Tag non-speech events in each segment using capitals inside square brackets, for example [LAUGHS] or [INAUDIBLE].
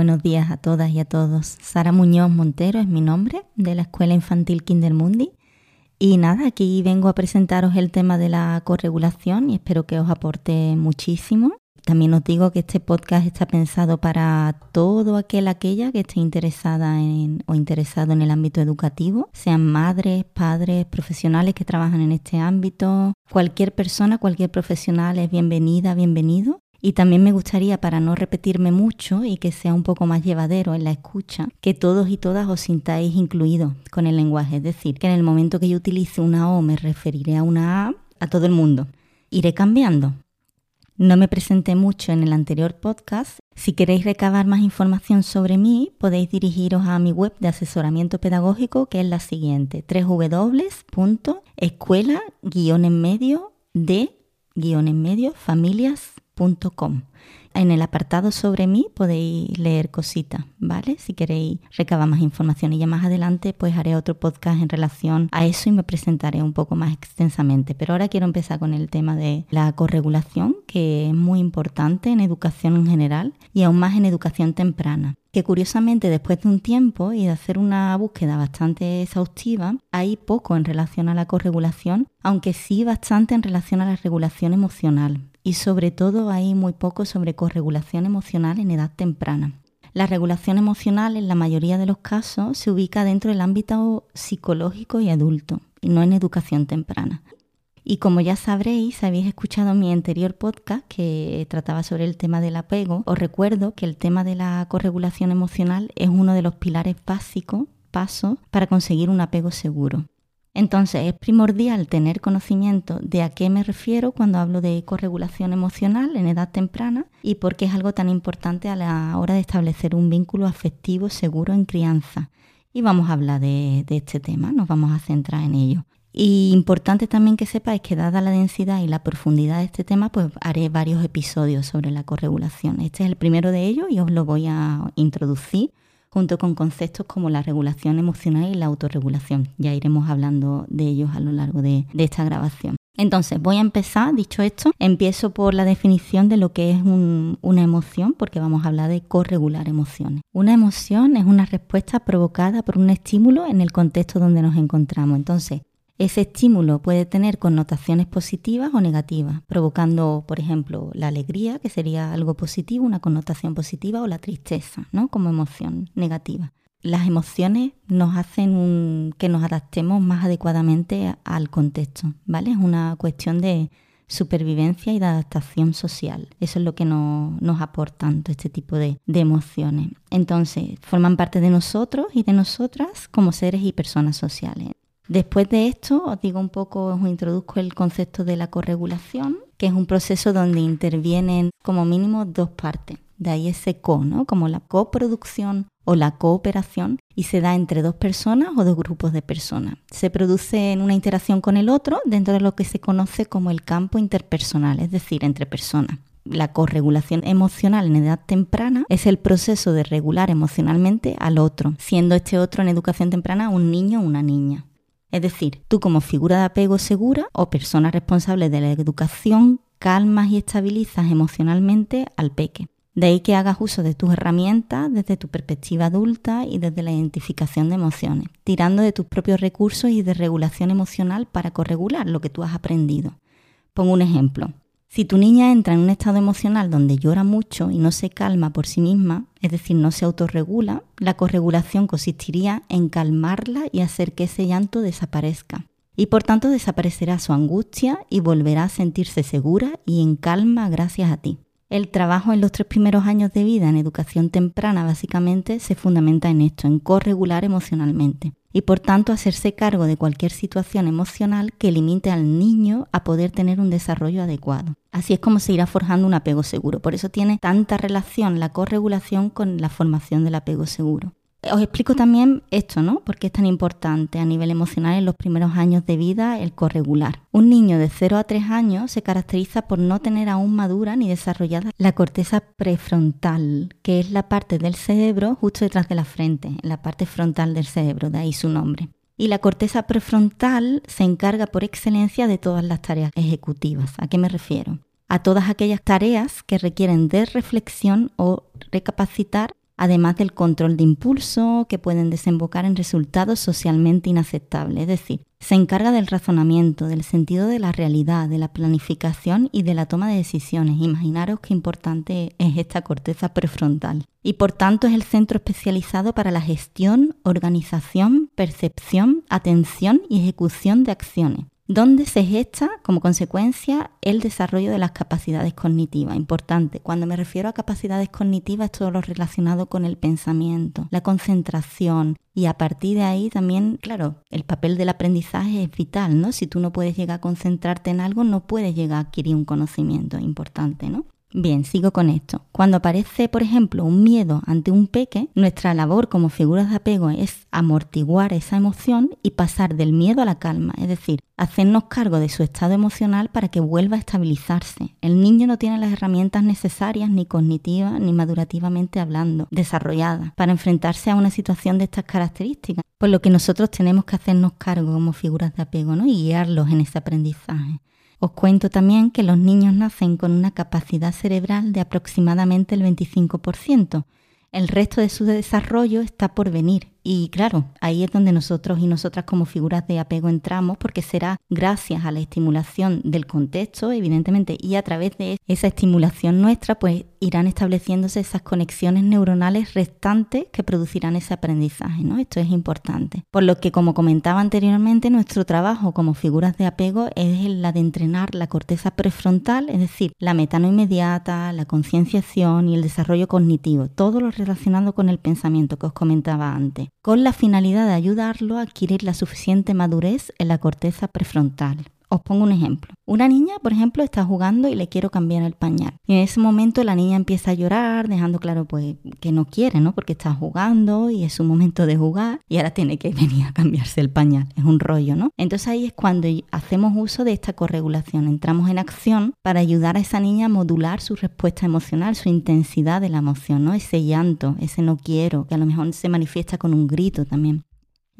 Buenos días a todas y a todos. Sara Muñoz Montero es mi nombre, de la Escuela Infantil Kindermundi. Y nada, aquí vengo a presentaros el tema de la corregulación y espero que os aporte muchísimo. También os digo que este podcast está pensado para todo aquel, aquella que esté interesada en, o interesado en el ámbito educativo, sean madres, padres, profesionales que trabajan en este ámbito. Cualquier persona, cualquier profesional es bienvenida, bienvenido. Y también me gustaría, para no repetirme mucho y que sea un poco más llevadero en la escucha, que todos y todas os sintáis incluidos con el lenguaje. Es decir, que en el momento que yo utilice una O me referiré a una A a todo el mundo. Iré cambiando. No me presenté mucho en el anterior podcast. Si queréis recabar más información sobre mí, podéis dirigiros a mi web de asesoramiento pedagógico, que es la siguiente, www.escuela-en-medio de-en-medio familias en el apartado sobre mí podéis leer cositas, ¿vale? Si queréis recabar más información y ya más adelante pues haré otro podcast en relación a eso y me presentaré un poco más extensamente. Pero ahora quiero empezar con el tema de la corregulación, que es muy importante en educación en general y aún más en educación temprana que curiosamente después de un tiempo y de hacer una búsqueda bastante exhaustiva, hay poco en relación a la corregulación, aunque sí bastante en relación a la regulación emocional y sobre todo hay muy poco sobre corregulación emocional en edad temprana. La regulación emocional en la mayoría de los casos se ubica dentro del ámbito psicológico y adulto y no en educación temprana. Y como ya sabréis, habéis escuchado mi anterior podcast que trataba sobre el tema del apego, os recuerdo que el tema de la corregulación emocional es uno de los pilares básicos, pasos, para conseguir un apego seguro. Entonces es primordial tener conocimiento de a qué me refiero cuando hablo de corregulación emocional en edad temprana y por qué es algo tan importante a la hora de establecer un vínculo afectivo seguro en crianza. Y vamos a hablar de, este tema, nos vamos a centrar en ello. Y importante también que sepáis que dada la densidad y la profundidad de este tema, pues haré varios episodios sobre la corregulación. Este es el primero de ellos y os lo voy a introducir junto con conceptos como la regulación emocional y la autorregulación. Ya iremos hablando de ellos a lo largo de, esta grabación. Entonces, voy a empezar, dicho esto, empiezo por la definición de lo que es una emoción, porque vamos a hablar de corregular emociones. Una emoción es una respuesta provocada por un estímulo en el contexto donde nos encontramos. Entonces, ese estímulo puede tener connotaciones positivas o negativas, provocando, por ejemplo, la alegría, que sería algo positivo, una connotación positiva, o la tristeza, ¿no? Como emoción negativa. Las emociones nos hacen que nos adaptemos más adecuadamente al contexto, ¿vale? Es una cuestión de supervivencia y de adaptación social. Eso es lo que nos aporta este tipo de, de emociones. Entonces, forman parte de nosotros y de nosotras como seres y personas sociales. Después de esto, os digo un poco, os introduzco el concepto de la corregulación, que es un proceso donde intervienen como mínimo dos partes. De ahí ese co, ¿no? Como la coproducción o la cooperación y se da entre dos personas o dos grupos de personas. Se produce en una interacción con el otro dentro de lo que se conoce como el campo interpersonal, es decir, entre personas. La corregulación emocional en edad temprana es el proceso de regular emocionalmente al otro, siendo este otro en educación temprana un niño o una niña. Es decir, tú como figura de apego segura o persona responsable de la educación, calmas y estabilizas emocionalmente al peque. De ahí que hagas uso de tus herramientas desde tu perspectiva adulta y desde la identificación de emociones, tirando de tus propios recursos y de regulación emocional para corregular lo que tú has aprendido. Pongo un ejemplo. Si tu niña entra en un estado emocional donde llora mucho y no se calma por sí misma, es decir, no se autorregula, la corregulación consistiría en calmarla y hacer que ese llanto desaparezca. Y por tanto desaparecerá su angustia y volverá a sentirse segura y en calma gracias a ti. El trabajo en los tres primeros años de vida en educación temprana básicamente se fundamenta en esto, en corregular emocionalmente y por tanto hacerse cargo de cualquier situación emocional que limite al niño a poder tener un desarrollo adecuado. Así es como se irá forjando un apego seguro. Por eso tiene tanta relación la corregulación con la formación del apego seguro. Os explico también esto, ¿no? Porque es tan importante a nivel emocional en los primeros años de vida el corregular. Un niño de 0 a 3 años se caracteriza por no tener aún madura ni desarrollada la corteza prefrontal, que es la parte del cerebro justo detrás de la frente, en la parte frontal del cerebro, de ahí su nombre. Y la corteza prefrontal se encarga por excelencia de todas las tareas ejecutivas. ¿A qué me refiero? a todas aquellas tareas que requieren de reflexión o recapacitar además del control de impulso que pueden desembocar en resultados socialmente inaceptables. Es decir, se encarga del razonamiento, del sentido de la realidad, de la planificación y de la toma de decisiones. Imaginaros qué importante es esta corteza prefrontal. Y por tanto es el centro especializado para la gestión, organización, percepción, atención y ejecución de acciones donde se gesta como consecuencia el desarrollo de las capacidades cognitivas. Importante, cuando me refiero a capacidades cognitivas es todo lo relacionado con el pensamiento, la concentración y a partir de ahí también, claro, el papel del aprendizaje es vital, ¿no? Si tú no puedes llegar a concentrarte en algo, no puedes llegar a adquirir un conocimiento importante, ¿no? Bien, sigo con esto. Cuando aparece, por ejemplo, un miedo ante un peque, nuestra labor como figuras de apego es amortiguar esa emoción y pasar del miedo a la calma, es decir, hacernos cargo de su estado emocional para que vuelva a estabilizarse. El niño no tiene las herramientas necesarias, ni cognitivas, ni madurativamente hablando, desarrolladas, para enfrentarse a una situación de estas características, por lo que nosotros tenemos que hacernos cargo como figuras de apego ¿no? y guiarlos en ese aprendizaje. Os cuento también que los niños nacen con una capacidad cerebral de aproximadamente el 25%. El resto de su desarrollo está por venir y claro, ahí es donde nosotros y nosotras como figuras de apego entramos porque será gracias a la estimulación del contexto, evidentemente, y a través de esa estimulación nuestra, pues irán estableciéndose esas conexiones neuronales restantes que producirán ese aprendizaje, ¿no? Esto es importante. Por lo que, como comentaba anteriormente, nuestro trabajo como figuras de apego es la de entrenar la corteza prefrontal, es decir, la metano inmediata, la concienciación y el desarrollo cognitivo, todo lo relacionado con el pensamiento que os comentaba antes con la finalidad de ayudarlo a adquirir la suficiente madurez en la corteza prefrontal. Os pongo un ejemplo. Una niña, por ejemplo, está jugando y le quiero cambiar el pañal. Y en ese momento la niña empieza a llorar, dejando claro pues que no quiere, ¿no? Porque está jugando y es su momento de jugar y ahora tiene que venir a cambiarse el pañal. Es un rollo, ¿no? Entonces ahí es cuando hacemos uso de esta corregulación. Entramos en acción para ayudar a esa niña a modular su respuesta emocional, su intensidad de la emoción, ¿no? Ese llanto, ese no quiero, que a lo mejor se manifiesta con un grito también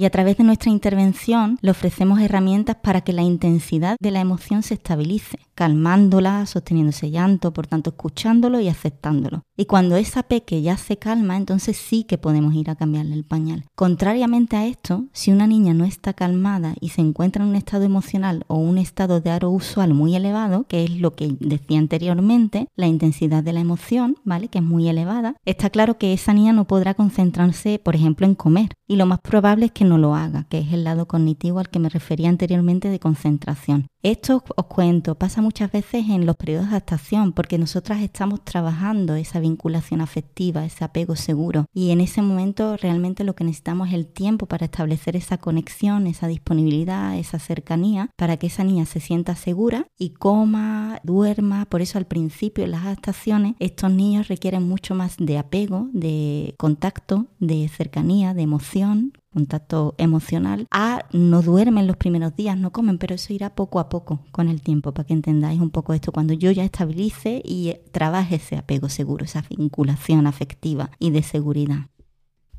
y a través de nuestra intervención le ofrecemos herramientas para que la intensidad de la emoción se estabilice, calmándola, sosteniendo ese llanto, por tanto escuchándolo y aceptándolo. Y cuando esa peque ya se calma, entonces sí que podemos ir a cambiarle el pañal. Contrariamente a esto, si una niña no está calmada y se encuentra en un estado emocional o un estado de aro usual muy elevado, que es lo que decía anteriormente, la intensidad de la emoción, ¿vale? Que es muy elevada, está claro que esa niña no podrá concentrarse, por ejemplo, en comer. Y lo más probable es que no lo haga, que es el lado cognitivo al que me refería anteriormente de concentración. Esto os cuento, pasa muchas veces en los periodos de adaptación, porque nosotras estamos trabajando esa vinculación afectiva, ese apego seguro, y en ese momento realmente lo que necesitamos es el tiempo para establecer esa conexión, esa disponibilidad, esa cercanía, para que esa niña se sienta segura y coma, duerma. Por eso al principio en las adaptaciones estos niños requieren mucho más de apego, de contacto, de cercanía, de emoción, contacto emocional, a no duermen los primeros días, no comen, pero eso irá poco a poco con el tiempo, para que entendáis un poco esto, cuando yo ya estabilice y trabaje ese apego seguro, esa vinculación afectiva y de seguridad.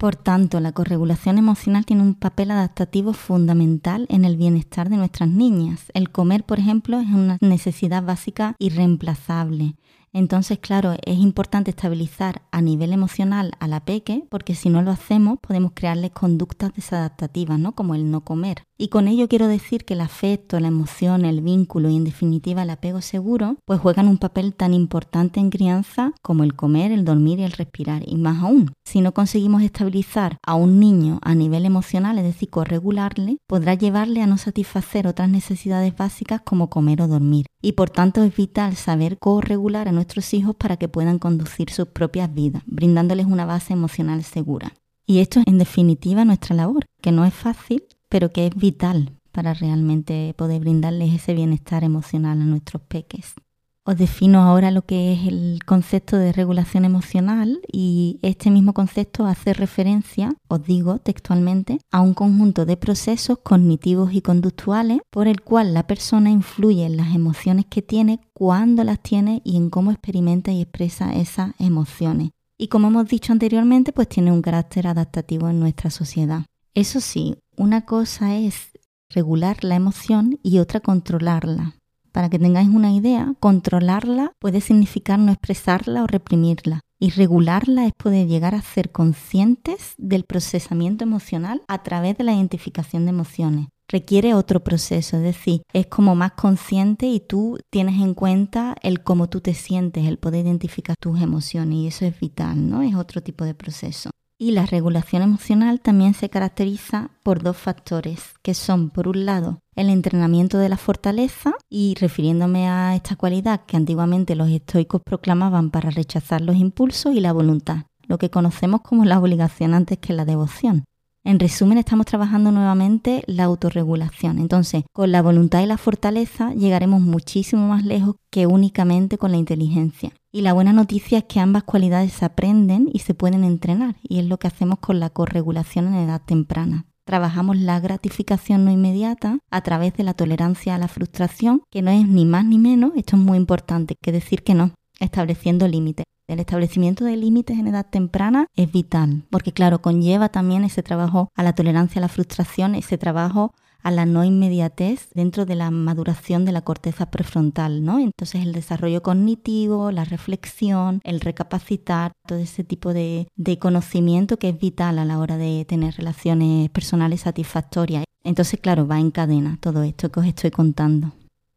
Por tanto, la corregulación emocional tiene un papel adaptativo fundamental en el bienestar de nuestras niñas. El comer, por ejemplo, es una necesidad básica irreemplazable. Entonces, claro, es importante estabilizar a nivel emocional a la porque si no lo hacemos podemos crearles conductas desadaptativas, ¿no? Como el no comer. Y con ello quiero decir que el afecto, la emoción, el vínculo y en definitiva el apego seguro, pues juegan un papel tan importante en crianza como el comer, el dormir y el respirar. Y más aún, si no conseguimos estabilizar a un niño a nivel emocional, es decir, corregularle, podrá llevarle a no satisfacer otras necesidades básicas como comer o dormir. Y por tanto es vital saber corregular a nuestros hijos para que puedan conducir sus propias vidas, brindándoles una base emocional segura. Y esto es en definitiva nuestra labor, que no es fácil, pero que es vital para realmente poder brindarles ese bienestar emocional a nuestros peques. Os defino ahora lo que es el concepto de regulación emocional y este mismo concepto hace referencia, os digo textualmente, a un conjunto de procesos cognitivos y conductuales por el cual la persona influye en las emociones que tiene, cuándo las tiene y en cómo experimenta y expresa esas emociones. Y como hemos dicho anteriormente, pues tiene un carácter adaptativo en nuestra sociedad. Eso sí, una cosa es regular la emoción y otra controlarla. Para que tengáis una idea, controlarla puede significar no expresarla o reprimirla. Y regularla es poder llegar a ser conscientes del procesamiento emocional a través de la identificación de emociones. Requiere otro proceso, es decir, es como más consciente y tú tienes en cuenta el cómo tú te sientes, el poder identificar tus emociones y eso es vital, ¿no? Es otro tipo de proceso. Y la regulación emocional también se caracteriza por dos factores, que son, por un lado, el entrenamiento de la fortaleza, y refiriéndome a esta cualidad que antiguamente los estoicos proclamaban para rechazar los impulsos, y la voluntad, lo que conocemos como la obligación antes que la devoción. En resumen, estamos trabajando nuevamente la autorregulación. Entonces, con la voluntad y la fortaleza llegaremos muchísimo más lejos que únicamente con la inteligencia. Y la buena noticia es que ambas cualidades se aprenden y se pueden entrenar, y es lo que hacemos con la corregulación en edad temprana. Trabajamos la gratificación no inmediata a través de la tolerancia a la frustración, que no es ni más ni menos, esto es muy importante, que decir que no, estableciendo límites. El establecimiento de límites en edad temprana es vital, porque claro, conlleva también ese trabajo a la tolerancia a la frustración, ese trabajo a la no inmediatez dentro de la maduración de la corteza prefrontal, ¿no? Entonces el desarrollo cognitivo, la reflexión, el recapacitar, todo ese tipo de, de conocimiento que es vital a la hora de tener relaciones personales satisfactorias. Entonces, claro, va en cadena todo esto que os estoy contando.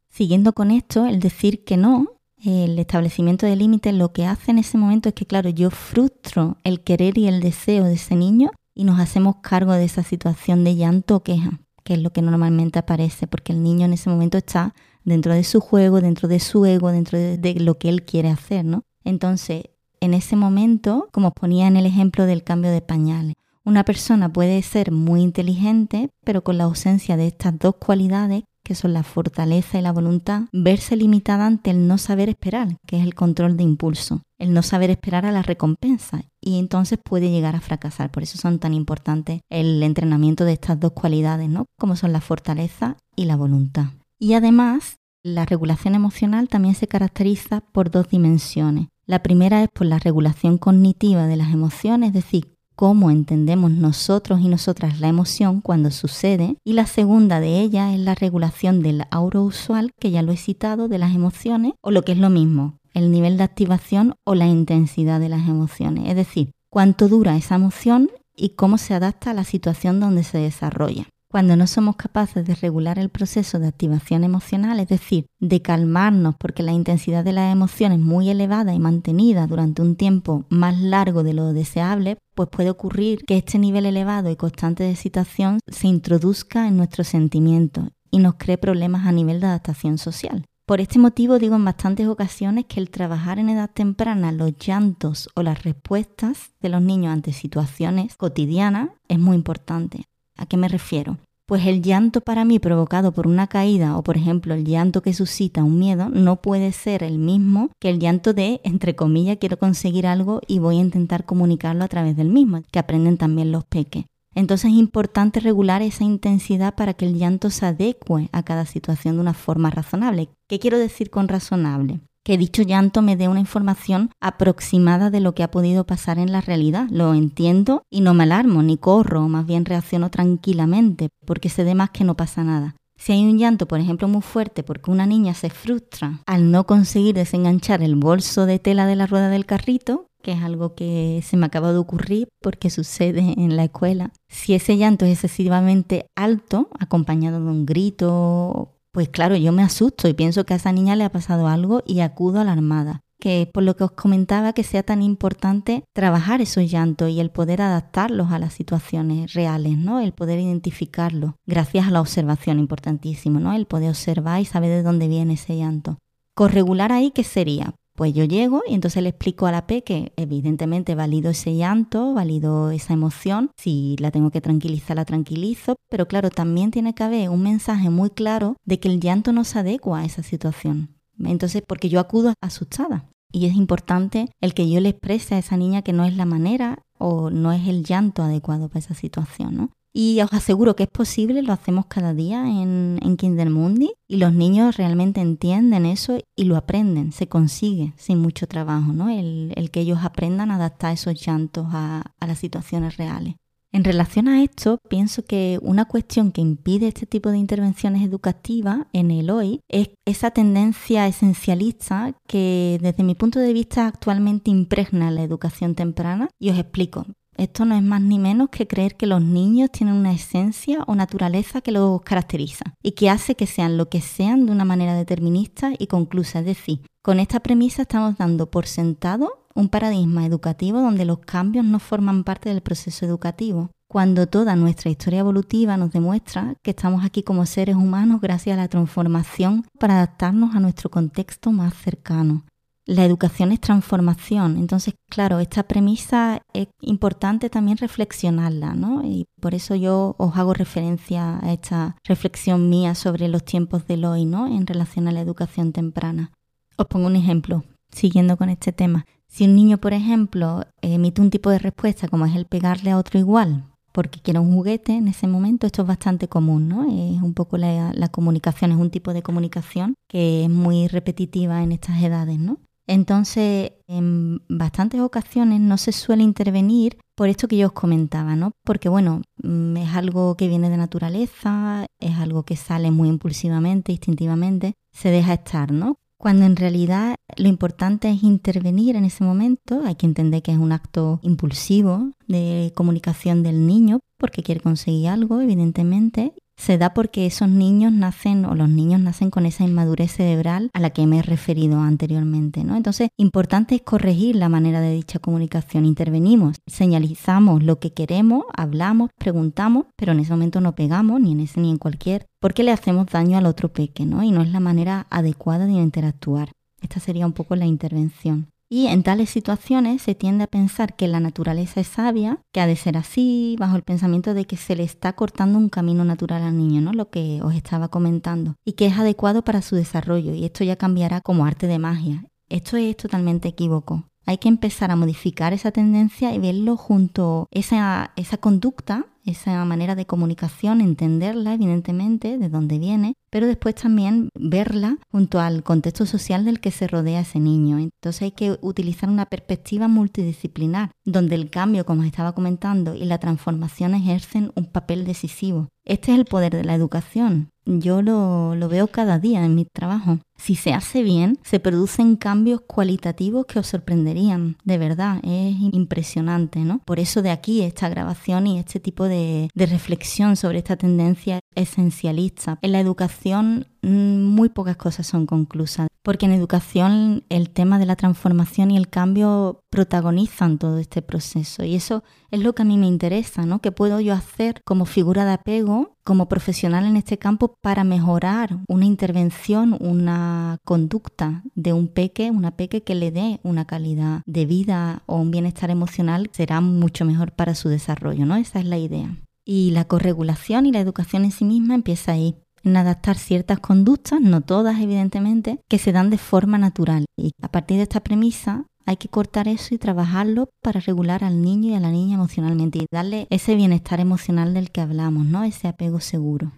Siguiendo con esto, el decir que no, el establecimiento de límites lo que hace en ese momento es que, claro, yo frustro el querer y el deseo de ese niño y nos hacemos cargo de esa situación de llanto o queja que es lo que normalmente aparece, porque el niño en ese momento está dentro de su juego, dentro de su ego, dentro de, lo que él quiere hacer, ¿no? Entonces, en ese momento, como ponía en el ejemplo del cambio de pañales, una persona puede ser muy inteligente, pero con la ausencia de estas dos cualidades que son la fortaleza y la voluntad, verse limitada ante el no saber esperar, que es el control de impulso, el no saber esperar a la recompensa y entonces puede llegar a fracasar. Por eso son tan importantes el entrenamiento de estas dos cualidades, ¿no? Como son la fortaleza y la voluntad. Y además, la regulación emocional también se caracteriza por dos dimensiones. La primera es por la regulación cognitiva de las emociones, es decir, cómo entendemos nosotros y nosotras la emoción cuando sucede y la segunda de ellas es la regulación del auro usual, que ya lo he citado, de las emociones o lo que es lo mismo, el nivel de activación o la intensidad de las emociones, es decir, cuánto dura esa emoción y cómo se adapta a la situación donde se desarrolla. Cuando no somos capaces de regular el proceso de activación emocional, es decir, de calmarnos porque la intensidad de la emoción es muy elevada y mantenida durante un tiempo más largo de lo deseable, pues puede ocurrir que este nivel elevado y constante de excitación se introduzca en nuestros sentimientos y nos cree problemas a nivel de adaptación social. Por este motivo digo en bastantes ocasiones que el trabajar en edad temprana los llantos o las respuestas de los niños ante situaciones cotidianas es muy importante. ¿A qué me refiero? Pues el llanto para mí provocado por una caída o por ejemplo el llanto que suscita un miedo no puede ser el mismo que el llanto de, entre comillas, quiero conseguir algo y voy a intentar comunicarlo a través del mismo, que aprenden también los peques. Entonces es importante regular esa intensidad para que el llanto se adecue a cada situación de una forma razonable. ¿Qué quiero decir con razonable? Que dicho llanto me dé una información aproximada de lo que ha podido pasar en la realidad. Lo entiendo y no me alarmo ni corro, más bien reacciono tranquilamente porque sé de más que no pasa nada. Si hay un llanto, por ejemplo, muy fuerte porque una niña se frustra al no conseguir desenganchar el bolso de tela de la rueda del carrito, que es algo que se me acaba de ocurrir porque sucede en la escuela. Si ese llanto es excesivamente alto, acompañado de un grito pues claro, yo me asusto y pienso que a esa niña le ha pasado algo y acudo a la armada que por lo que os comentaba que sea tan importante trabajar esos llantos y el poder adaptarlos a las situaciones reales, ¿no? El poder identificarlos gracias a la observación, importantísimo, ¿no? El poder observar y saber de dónde viene ese llanto. Corregular ahí, ¿qué sería? Pues yo llego y entonces le explico a la P que evidentemente valido ese llanto, valido esa emoción, si la tengo que tranquilizar la tranquilizo, pero claro, también tiene que haber un mensaje muy claro de que el llanto no se adecua a esa situación. Entonces, porque yo acudo asustada. Y es importante el que yo le exprese a esa niña que no es la manera o no es el llanto adecuado para esa situación, ¿no? Y os aseguro que es posible, lo hacemos cada día en, en Kindermundi y los niños realmente entienden eso y lo aprenden, se consigue sin mucho trabajo, ¿no? El, que ellos aprendan a adaptar esos llantos a, a las situaciones reales. En relación a esto, pienso que una cuestión que impide este tipo de intervenciones educativas en el hoy es esa tendencia esencialista que desde mi punto de vista actualmente impregna la educación temprana. Y os explico. Esto no es más ni menos que creer que los niños tienen una esencia o naturaleza que los caracteriza y que hace que sean lo que sean de una manera determinista y conclusa. Es decir, con esta premisa estamos dando por sentado un paradigma educativo donde los cambios no forman parte del proceso educativo, cuando toda nuestra historia evolutiva nos demuestra que estamos aquí como seres humanos gracias a la transformación para adaptarnos a nuestro contexto más cercano. La educación es transformación, entonces claro, esta premisa es importante también reflexionarla, ¿no? Y por eso yo os hago referencia a esta reflexión mía sobre los tiempos del hoy, ¿no? En relación a la educación temprana. Os pongo un ejemplo, siguiendo con este tema. Si un niño, por ejemplo, emite un tipo de respuesta como es el pegarle a otro igual porque quiere un juguete en ese momento, esto es bastante común, ¿no? Es un poco la, la comunicación, es un tipo de comunicación que es muy repetitiva en estas edades, ¿no? Entonces, en bastantes ocasiones no se suele intervenir por esto que yo os comentaba, ¿no? Porque, bueno, mm, es algo que viene de naturaleza, es algo que sale muy impulsivamente, instintivamente, se deja estar, ¿no? cuando en realidad lo importante es intervenir en ese momento. Hay que entender que es un acto impulsivo de comunicación del niño porque quiere conseguir algo, evidentemente, se da porque esos niños nacen o los niños nacen con esa inmadurez cerebral a la que me he referido anteriormente, ¿no? Entonces, importante es corregir la manera de dicha comunicación. Intervenimos, señalizamos lo que queremos, hablamos, preguntamos, pero en ese momento no pegamos ni en ese ni en cualquier, porque le hacemos daño al otro peque, ¿no? Y no es la manera adecuada de interactuar. Esta sería un poco la intervención. Y en tales situaciones se tiende a pensar que la naturaleza es sabia, que ha de ser así, bajo el pensamiento de que se le está cortando un camino natural al niño, ¿no? Lo que os estaba comentando, y que es adecuado para su desarrollo, y esto ya cambiará como arte de magia. Esto es totalmente equívoco. Hay que empezar a modificar esa tendencia y verlo junto esa, esa conducta esa manera de comunicación, entenderla evidentemente, de dónde viene, pero después también verla junto al contexto social del que se rodea ese niño. Entonces hay que utilizar una perspectiva multidisciplinar, donde el cambio, como estaba comentando, y la transformación ejercen un papel decisivo. Este es el poder de la educación. Yo lo, lo, veo cada día en mi trabajo. Si se hace bien, se producen cambios cualitativos que os sorprenderían. De verdad, es impresionante, ¿no? Por eso de aquí esta grabación y este tipo de, de reflexión sobre esta tendencia esencialista. En la educación muy pocas cosas son conclusas, porque en educación el tema de la transformación y el cambio protagonizan todo este proceso y eso es lo que a mí me interesa, ¿no? ¿Qué puedo yo hacer como figura de apego, como profesional en este campo para mejorar una intervención, una conducta de un peque, una peque que le dé una calidad de vida o un bienestar emocional será mucho mejor para su desarrollo, ¿no? Esa es la idea. Y la corregulación y la educación en sí misma empieza ahí, en adaptar ciertas conductas, no todas evidentemente, que se dan de forma natural. Y a partir de esta premisa hay que cortar eso y trabajarlo para regular al niño y a la niña emocionalmente y darle ese bienestar emocional del que hablamos, ¿no? Ese apego seguro.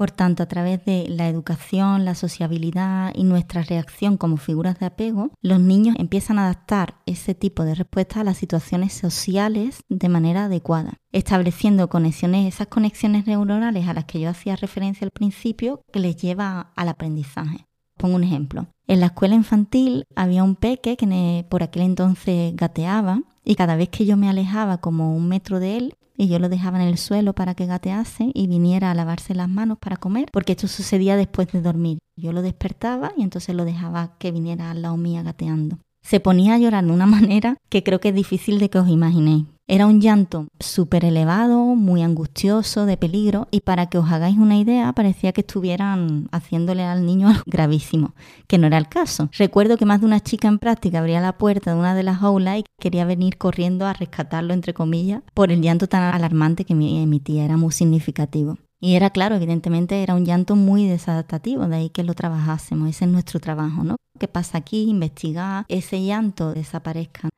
Por tanto, a través de la educación, la sociabilidad y nuestra reacción como figuras de apego, los niños empiezan a adaptar ese tipo de respuestas a las situaciones sociales de manera adecuada, estableciendo conexiones, esas conexiones neuronales a las que yo hacía referencia al principio, que les lleva al aprendizaje. Pongo un ejemplo. En la escuela infantil había un peque que por aquel entonces gateaba y cada vez que yo me alejaba como un metro de él, y yo lo dejaba en el suelo para que gatease y viniera a lavarse las manos para comer, porque esto sucedía después de dormir. Yo lo despertaba y entonces lo dejaba que viniera al lado mía gateando. Se ponía a llorar de una [LAUGHS] manera que creo que es difícil de que os imaginéis. Era un llanto súper elevado, muy angustioso, de peligro, y para que os hagáis una idea, parecía que estuvieran haciéndole al niño algo gravísimo, que no era el caso. Recuerdo que más de una chica en práctica abría la puerta de una de las aulas y quería venir corriendo a rescatarlo, entre comillas, por el llanto tan alarmante que emitía, era muy significativo. Y era claro, evidentemente era un llanto muy desadaptativo, de ahí que lo trabajásemos, ese es nuestro trabajo, ¿no? ¿Qué pasa aquí? Investigar, ese llanto desaparezca.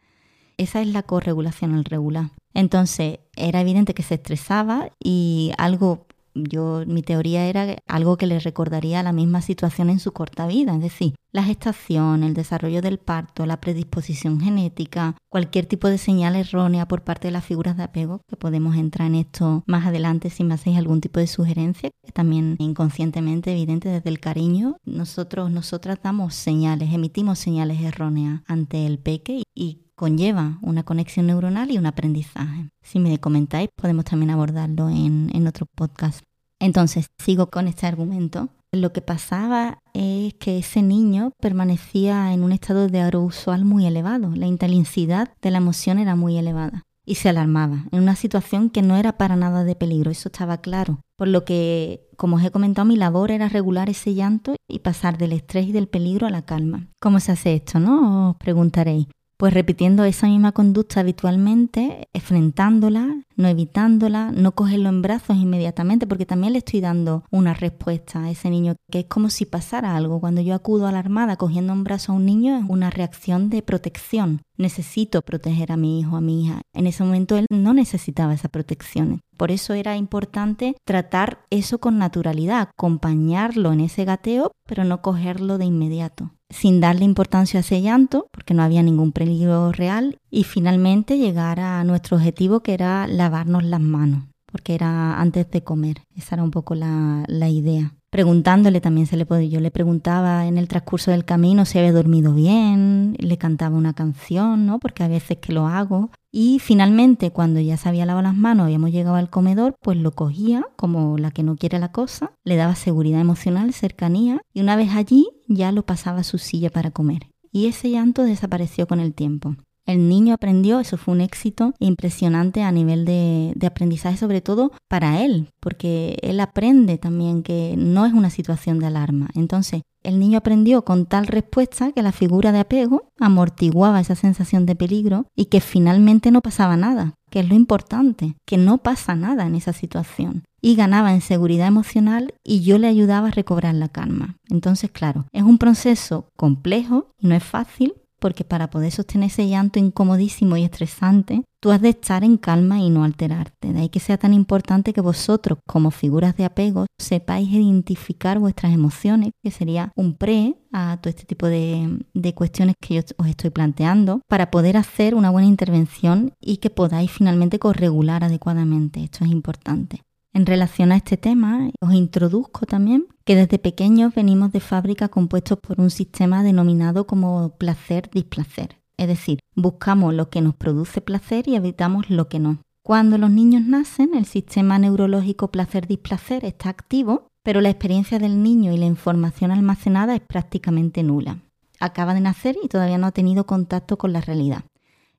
Esa es la corregulación al regular. Entonces, era evidente que se estresaba y algo yo mi teoría era algo que le recordaría la misma situación en su corta vida, es decir, la gestación, el desarrollo del parto, la predisposición genética, cualquier tipo de señal errónea por parte de las figuras de apego, que podemos entrar en esto más adelante si me hacéis algún tipo de sugerencia, que también inconscientemente evidente desde el cariño, nosotros, nosotras damos señales, emitimos señales erróneas ante el peque y conlleva una conexión neuronal y un aprendizaje. Si me comentáis, podemos también abordarlo en, en otro podcast. Entonces, sigo con este argumento. Lo que pasaba es que ese niño permanecía en un estado de arousal muy elevado. La intensidad de la emoción era muy elevada y se alarmaba en una situación que no era para nada de peligro, eso estaba claro. Por lo que, como os he comentado, mi labor era regular ese llanto y pasar del estrés y del peligro a la calma. ¿Cómo se hace esto, no? Os preguntaréis. Pues repitiendo esa misma conducta habitualmente, enfrentándola, no evitándola, no cogerlo en brazos inmediatamente, porque también le estoy dando una respuesta a ese niño, que es como si pasara algo. Cuando yo acudo a la armada cogiendo en brazos a un niño es una reacción de protección. Necesito proteger a mi hijo, a mi hija. En ese momento él no necesitaba esa protección. Por eso era importante tratar eso con naturalidad, acompañarlo en ese gateo, pero no cogerlo de inmediato sin darle importancia a ese llanto, porque no había ningún peligro real, y finalmente llegar a nuestro objetivo que era lavarnos las manos, porque era antes de comer. Esa era un poco la, la idea preguntándole también se le podía. Yo le preguntaba en el transcurso del camino si había dormido bien, le cantaba una canción, ¿no? Porque a veces que lo hago. Y finalmente, cuando ya se había lavado las manos, habíamos llegado al comedor, pues lo cogía como la que no quiere la cosa, le daba seguridad emocional, cercanía, y una vez allí ya lo pasaba a su silla para comer. Y ese llanto desapareció con el tiempo. El niño aprendió, eso fue un éxito impresionante a nivel de, aprendizaje, sobre todo para él, porque él aprende también que no es una situación de alarma. Entonces, el niño aprendió con tal respuesta que la figura de apego amortiguaba esa sensación de peligro y que finalmente no pasaba nada, que es lo importante, que no pasa nada en esa situación. Y ganaba en seguridad emocional y yo le ayudaba a recobrar la calma. Entonces, claro, es un proceso complejo y no es fácil, porque para poder sostener ese llanto incomodísimo y estresante, tú has de estar en calma y no alterarte. De ahí que sea tan importante que vosotros, como figuras de apego, sepáis identificar vuestras emociones, que sería un pre a todo este tipo de, de cuestiones que yo os estoy planteando, para poder hacer una buena intervención y que podáis finalmente corregular adecuadamente. Esto es importante. En relación a este tema, os introduzco también que desde pequeños venimos de fábrica compuestos por un sistema denominado como placer-displacer. Es decir, buscamos lo que nos produce placer y evitamos lo que no. Cuando los niños nacen, el sistema neurológico placer-displacer está activo, pero la experiencia del niño y la información almacenada es prácticamente nula. Acaba de nacer y todavía no ha tenido contacto con la realidad.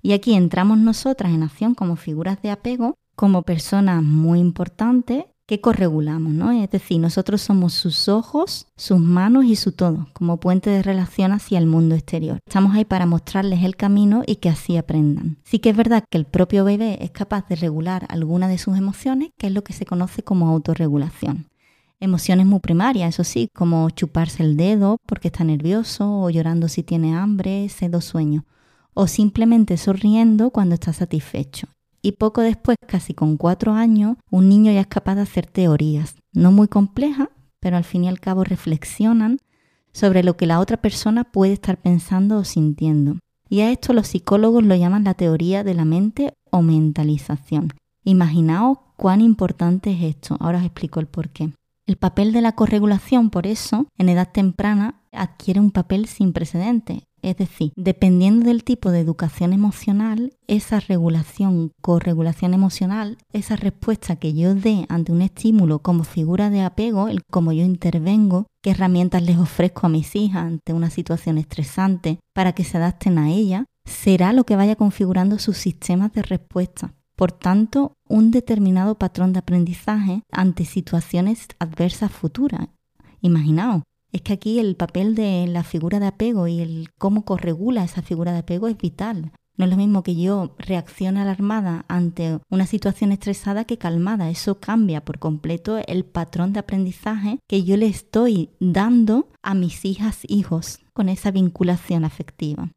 Y aquí entramos nosotras en acción como figuras de apego como personas muy importantes que corregulamos, ¿no? Es decir, nosotros somos sus ojos, sus manos y su todo, como puente de relación hacia el mundo exterior. Estamos ahí para mostrarles el camino y que así aprendan. Sí que es verdad que el propio bebé es capaz de regular alguna de sus emociones, que es lo que se conoce como autorregulación. Emociones muy primarias, eso sí, como chuparse el dedo porque está nervioso o llorando si tiene hambre, sed o sueño, o simplemente sonriendo cuando está satisfecho y poco después, casi con cuatro años, un niño ya es capaz de hacer teorías, no muy complejas, pero al fin y al cabo reflexionan sobre lo que la otra persona puede estar pensando o sintiendo. Y a esto los psicólogos lo llaman la teoría de la mente o mentalización. Imaginaos cuán importante es esto. Ahora os explico el por qué. El papel de la corregulación, por eso, en edad temprana, adquiere un papel sin precedente. Es decir, dependiendo del tipo de educación emocional, esa regulación, corregulación emocional, esa respuesta que yo dé ante un estímulo como figura de apego, el cómo yo intervengo, qué herramientas les ofrezco a mis hijas ante una situación estresante para que se adapten a ella, será lo que vaya configurando sus sistemas de respuesta. Por tanto, un determinado patrón de aprendizaje ante situaciones adversas futuras. Imaginaos, es que aquí el papel de la figura de apego y el cómo corregula esa figura de apego es vital. No es lo mismo que yo reaccione alarmada ante una situación estresada que calmada. Eso cambia por completo el patrón de aprendizaje que yo le estoy dando a mis hijas, hijos, con esa vinculación afectiva.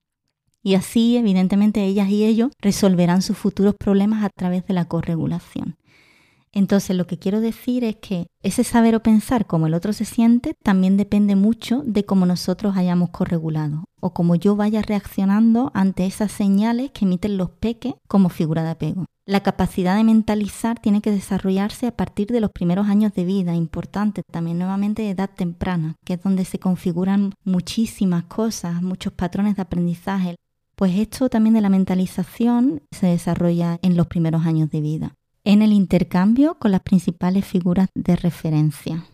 Y así, evidentemente, ellas y ellos resolverán sus futuros problemas a través de la corregulación. Entonces lo que quiero decir es que ese saber o pensar como el otro se siente también depende mucho de cómo nosotros hayamos corregulado o cómo yo vaya reaccionando ante esas señales que emiten los peques como figura de apego. La capacidad de mentalizar tiene que desarrollarse a partir de los primeros años de vida, importante también nuevamente de edad temprana, que es donde se configuran muchísimas cosas, muchos patrones de aprendizaje. Pues esto también de la mentalización se desarrolla en los primeros años de vida en el intercambio con las principales figuras de referencia.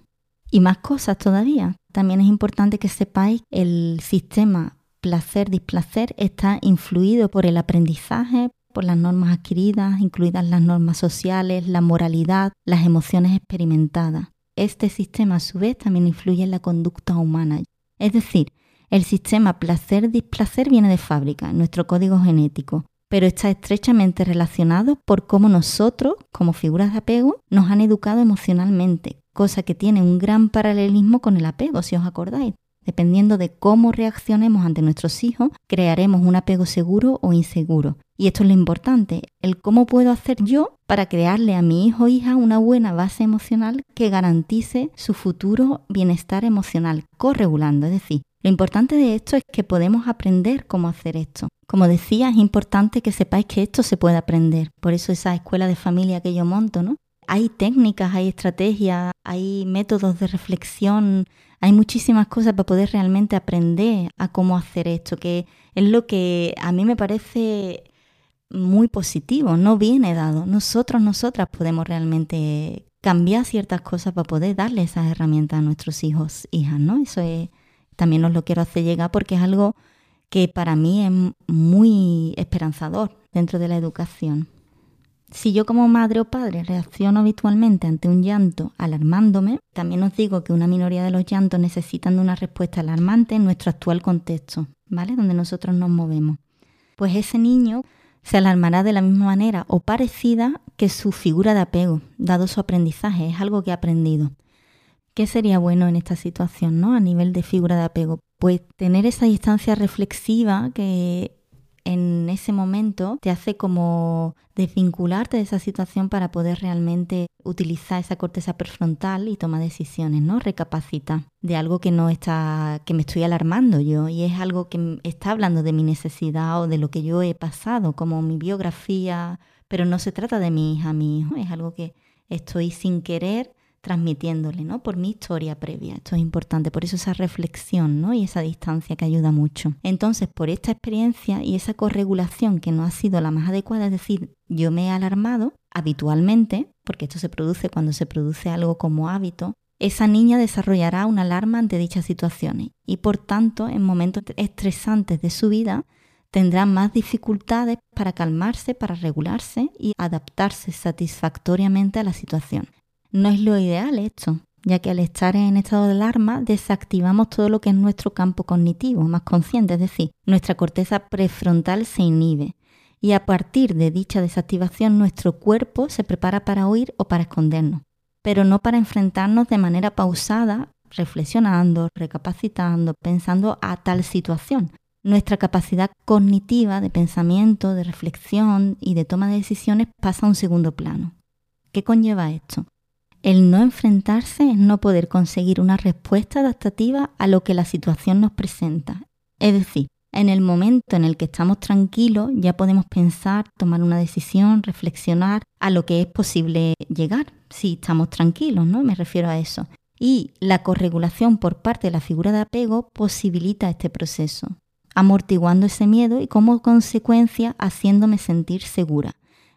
Y más cosas todavía. También es importante que sepáis el sistema placer-displacer está influido por el aprendizaje, por las normas adquiridas, incluidas las normas sociales, la moralidad, las emociones experimentadas. Este sistema a su vez también influye en la conducta humana. Es decir, el sistema placer-displacer viene de fábrica, nuestro código genético, pero está estrechamente relacionado por cómo nosotros, como figuras de apego, nos han educado emocionalmente, cosa que tiene un gran paralelismo con el apego, si os acordáis. Dependiendo de cómo reaccionemos ante nuestros hijos, crearemos un apego seguro o inseguro. Y esto es lo importante, el cómo puedo hacer yo para crearle a mi hijo o hija una buena base emocional que garantice su futuro bienestar emocional, corregulando, es decir, lo importante de esto es que podemos aprender cómo hacer esto. Como decía, es importante que sepáis que esto se puede aprender. Por eso esa escuela de familia que yo monto, ¿no? Hay técnicas, hay estrategias, hay métodos de reflexión, hay muchísimas cosas para poder realmente aprender a cómo hacer esto, que es lo que a mí me parece muy positivo, no viene dado. Nosotros, nosotras podemos realmente cambiar ciertas cosas para poder darle esas herramientas a nuestros hijos, hijas, ¿no? Eso es también os lo quiero hacer llegar porque es algo que para mí es muy esperanzador dentro de la educación. Si yo como madre o padre reacciono habitualmente ante un llanto alarmándome, también os digo que una minoría de los llantos necesitan de una respuesta alarmante en nuestro actual contexto, ¿vale? Donde nosotros nos movemos. Pues ese niño se alarmará de la misma manera o parecida que su figura de apego, dado su aprendizaje, es algo que ha aprendido. ¿Qué sería bueno en esta situación, ¿no? A nivel de figura de apego. Pues tener esa distancia reflexiva que en ese momento te hace como desvincularte de esa situación para poder realmente utilizar esa corteza prefrontal y tomar decisiones, ¿no? Recapacita de algo que no está, que me estoy alarmando yo y es algo que está hablando de mi necesidad o de lo que yo he pasado, como mi biografía, pero no se trata de mi hija, mi hijo, es algo que estoy sin querer transmitiéndole, ¿no? Por mi historia previa. Esto es importante, por eso esa reflexión, ¿no? Y esa distancia que ayuda mucho. Entonces, por esta experiencia y esa corregulación que no ha sido la más adecuada, es decir, yo me he alarmado habitualmente, porque esto se produce cuando se produce algo como hábito, esa niña desarrollará una alarma ante dichas situaciones y por tanto en momentos estresantes de su vida tendrá más dificultades para calmarse, para regularse y adaptarse satisfactoriamente a la situación. No es lo ideal esto, ya que al estar en estado de alarma desactivamos todo lo que es nuestro campo cognitivo más consciente, es decir, nuestra corteza prefrontal se inhibe y a partir de dicha desactivación nuestro cuerpo se prepara para huir o para escondernos, pero no para enfrentarnos de manera pausada, reflexionando, recapacitando, pensando a tal situación. Nuestra capacidad cognitiva de pensamiento, de reflexión y de toma de decisiones pasa a un segundo plano. ¿Qué conlleva esto? El no enfrentarse es no poder conseguir una respuesta adaptativa a lo que la situación nos presenta. Es decir, en el momento en el que estamos tranquilos ya podemos pensar, tomar una decisión, reflexionar a lo que es posible llegar, si estamos tranquilos, ¿no? Me refiero a eso. Y la corregulación por parte de la figura de apego posibilita este proceso, amortiguando ese miedo y como consecuencia haciéndome sentir segura.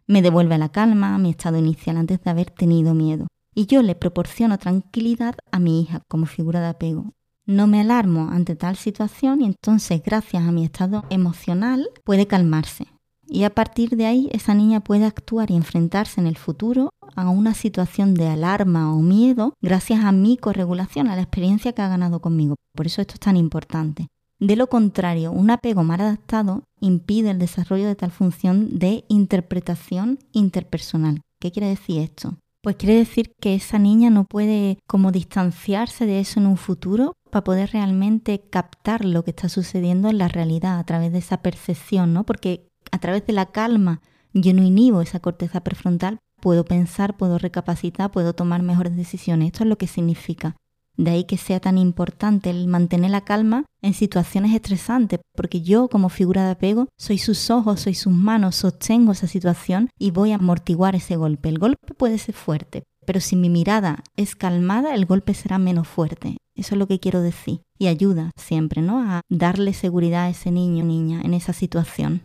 Me devuelve la calma, mi estado inicial antes de haber tenido miedo y yo le proporciono tranquilidad a mi hija como figura de apego. No me alarmo ante tal situación y entonces gracias a mi estado emocional puede calmarse. Y a partir de ahí esa niña puede actuar y enfrentarse en el futuro a una situación de alarma o miedo gracias a mi corregulación, a la experiencia que ha ganado conmigo. Por eso esto es tan importante. De lo contrario, un apego mal adaptado impide el desarrollo de tal función de interpretación interpersonal. ¿Qué quiere decir esto? Pues quiere decir que esa niña no puede como distanciarse de eso en un futuro para poder realmente captar lo que está sucediendo en la realidad a través de esa percepción, ¿no? Porque a través de la calma yo no inhibo esa corteza prefrontal, puedo pensar, puedo recapacitar, puedo tomar mejores decisiones. Esto es lo que significa. De ahí que sea tan importante el mantener la calma en situaciones estresantes, porque yo como figura de apego soy sus ojos, soy sus manos, sostengo esa situación y voy a amortiguar ese golpe. El golpe puede ser fuerte, pero si mi mirada es calmada, el golpe será menos fuerte. Eso es lo que quiero decir. Y ayuda siempre, ¿no? A darle seguridad a ese niño o niña en esa situación.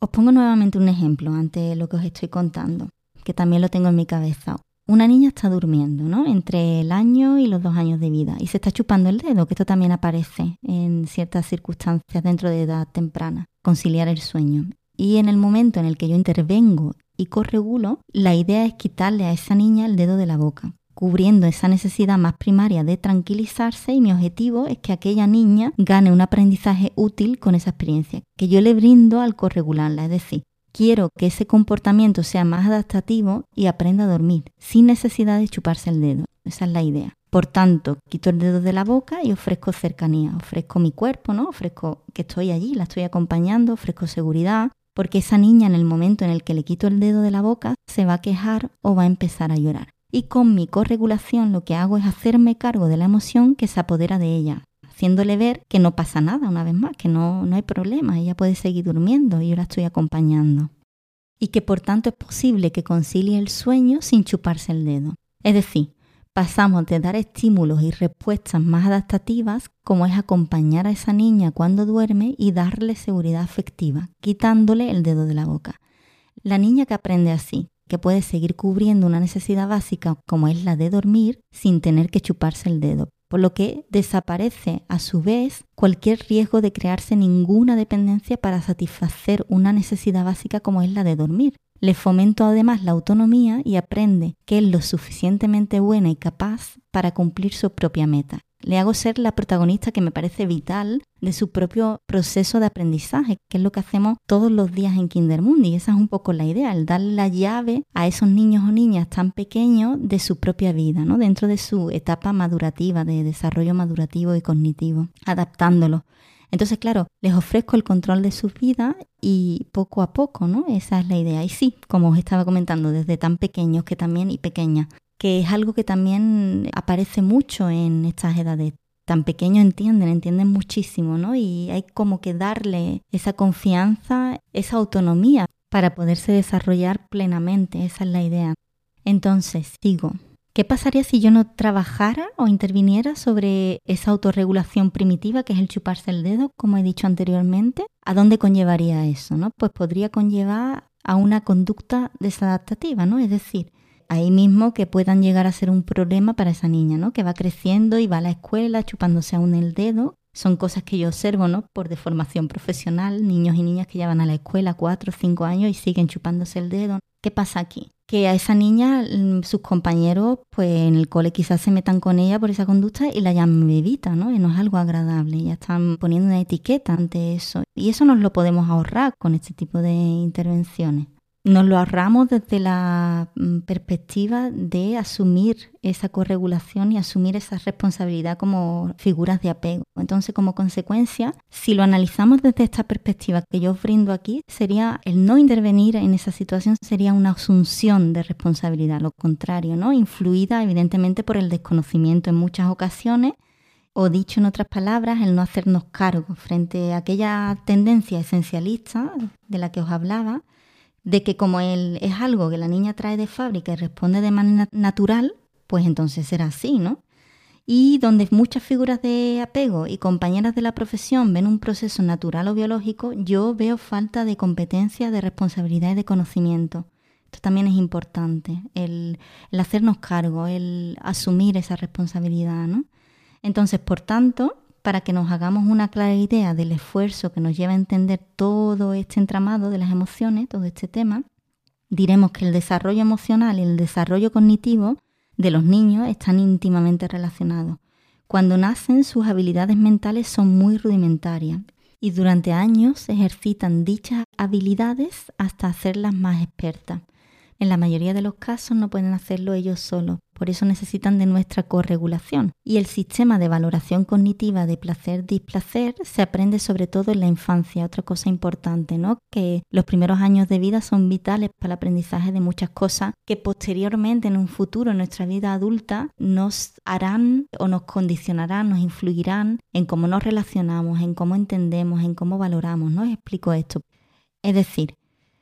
Os pongo nuevamente un ejemplo ante lo que os estoy contando, que también lo tengo en mi cabeza. Una niña está durmiendo, ¿no? Entre el año y los dos años de vida y se está chupando el dedo, que esto también aparece en ciertas circunstancias dentro de edad temprana, conciliar el sueño. Y en el momento en el que yo intervengo y corregulo, la idea es quitarle a esa niña el dedo de la boca, cubriendo esa necesidad más primaria de tranquilizarse y mi objetivo es que aquella niña gane un aprendizaje útil con esa experiencia, que yo le brindo al corregularla, es decir, quiero que ese comportamiento sea más adaptativo y aprenda a dormir, sin necesidad de chuparse el dedo. Esa es la idea. Por tanto, quito el dedo de la boca y ofrezco cercanía, ofrezco mi cuerpo, ¿no? Ofrezco que estoy allí, la estoy acompañando, ofrezco seguridad, porque esa niña en el momento en el que le quito el dedo de la boca se va a quejar o va a empezar a llorar. Y con mi corregulación lo que hago es hacerme cargo de la emoción que se apodera de ella, haciéndole ver que no pasa nada una vez más, que no, no hay problema, ella puede seguir durmiendo y yo la estoy acompañando. Y que por tanto es posible que concilie el sueño sin chuparse el dedo. Es decir, pasamos de dar estímulos y respuestas más adaptativas, como es acompañar a esa niña cuando duerme y darle seguridad afectiva, quitándole el dedo de la boca. La niña que aprende así, que puede seguir cubriendo una necesidad básica como es la de dormir sin tener que chuparse el dedo, por lo que desaparece a su vez cualquier riesgo de crearse ninguna dependencia para satisfacer una necesidad básica como es la de dormir. Le fomento además la autonomía y aprende que es lo suficientemente buena y capaz para cumplir su propia meta. Le hago ser la protagonista que me parece vital de su propio proceso de aprendizaje, que es lo que hacemos todos los días en Kindermundi. Y esa es un poco la idea, el darle la llave a esos niños o niñas tan pequeños de su propia vida, ¿no? dentro de su etapa madurativa, de desarrollo madurativo y cognitivo, adaptándolo. Entonces, claro, les ofrezco el control de sus vidas y poco a poco, ¿no? Esa es la idea. Y sí, como os estaba comentando, desde tan pequeños que también y pequeñas, que es algo que también aparece mucho en estas edades. Tan pequeños entienden, entienden muchísimo, ¿no? Y hay como que darle esa confianza, esa autonomía para poderse desarrollar plenamente. Esa es la idea. Entonces, digo, ¿Qué pasaría si yo no trabajara o interviniera sobre esa autorregulación primitiva que es el chuparse el dedo, como he dicho anteriormente? ¿A dónde conllevaría eso? ¿no? Pues podría conllevar a una conducta desadaptativa, ¿no? Es decir, ahí mismo que puedan llegar a ser un problema para esa niña, ¿no? Que va creciendo y va a la escuela chupándose aún el dedo. Son cosas que yo observo, ¿no? Por deformación profesional, niños y niñas que ya van a la escuela cuatro o cinco años y siguen chupándose el dedo. ¿Qué pasa aquí? Que a esa niña mm, sus compañeros pues en el cole quizás se metan con ella por esa conducta y la llamen bebita, ¿no? Y no es algo agradable, ya están poniendo una etiqueta ante eso. Y eso nos lo podemos ahorrar con este tipo de intervenciones nos lo ahorramos desde la mm, perspectiva de asumir esa corregulación y asumir esa responsabilidad como figuras de apego. Entonces, como consecuencia, si lo analizamos desde esta perspectiva que yo os brindo aquí, sería el no intervenir en esa situación sería una asunción de responsabilidad, lo contrario, ¿no? Influida evidentemente por el desconocimiento en muchas ocasiones o dicho en otras palabras, el no hacernos cargo frente a aquella tendencia esencialista de la que os hablaba, de que como él es algo que la niña trae de fábrica y responde de manera natural, pues entonces será así, ¿no? Y donde muchas figuras de apego y compañeras de la profesión ven un proceso natural o biológico, yo veo falta de competencia, de responsabilidad y de conocimiento. Esto también es importante, el, el hacernos cargo, el asumir esa responsabilidad, ¿no? Entonces, por tanto, para que nos hagamos una clara idea del esfuerzo que nos lleva a entender todo este entramado de las emociones, todo este tema, diremos que el desarrollo emocional y el desarrollo cognitivo de los niños están íntimamente relacionados. Cuando nacen sus habilidades mentales son muy rudimentarias y durante años ejercitan dichas habilidades hasta hacerlas más expertas. En la mayoría de los casos no pueden hacerlo ellos solos. Por eso necesitan de nuestra corregulación. Y el sistema de valoración cognitiva de placer-displacer se aprende sobre todo en la infancia. Otra cosa importante, ¿no? Que los primeros años de vida son vitales para el aprendizaje de muchas cosas que posteriormente en un futuro en nuestra vida adulta nos harán o nos condicionarán, nos influirán en cómo nos relacionamos, en cómo entendemos, en cómo valoramos, ¿no? explico esto. Es decir,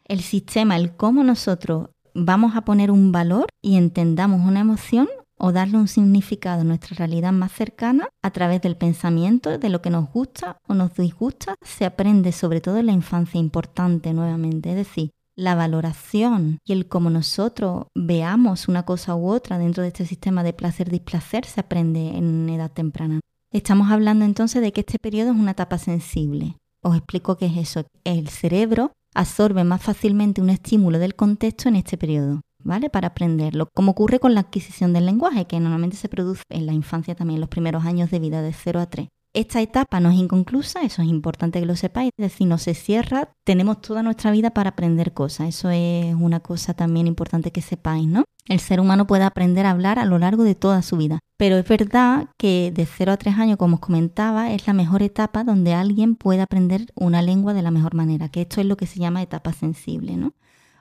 el sistema, el cómo nosotros vamos a poner un valor y entendamos una emoción o darle un significado a nuestra realidad más cercana a través del pensamiento de lo que nos gusta o nos disgusta, se aprende sobre todo en la infancia importante nuevamente. Es decir, la valoración y el cómo nosotros veamos una cosa u otra dentro de este sistema de placer-displacer se aprende en edad temprana. Estamos hablando entonces de que este periodo es una etapa sensible. Os explico qué es eso. El cerebro absorbe más fácilmente un estímulo del contexto en este periodo, ¿vale? Para aprenderlo, como ocurre con la adquisición del lenguaje, que normalmente se produce en la infancia también, los primeros años de vida de 0 a 3. Esta etapa no es inconclusa, eso es importante que lo sepáis, es decir, no se cierra, tenemos toda nuestra vida para aprender cosas, eso es una cosa también importante que sepáis, ¿no? El ser humano puede aprender a hablar a lo largo de toda su vida, pero es verdad que de 0 a 3 años, como os comentaba, es la mejor etapa donde alguien puede aprender una lengua de la mejor manera, que esto es lo que se llama etapa sensible, ¿no?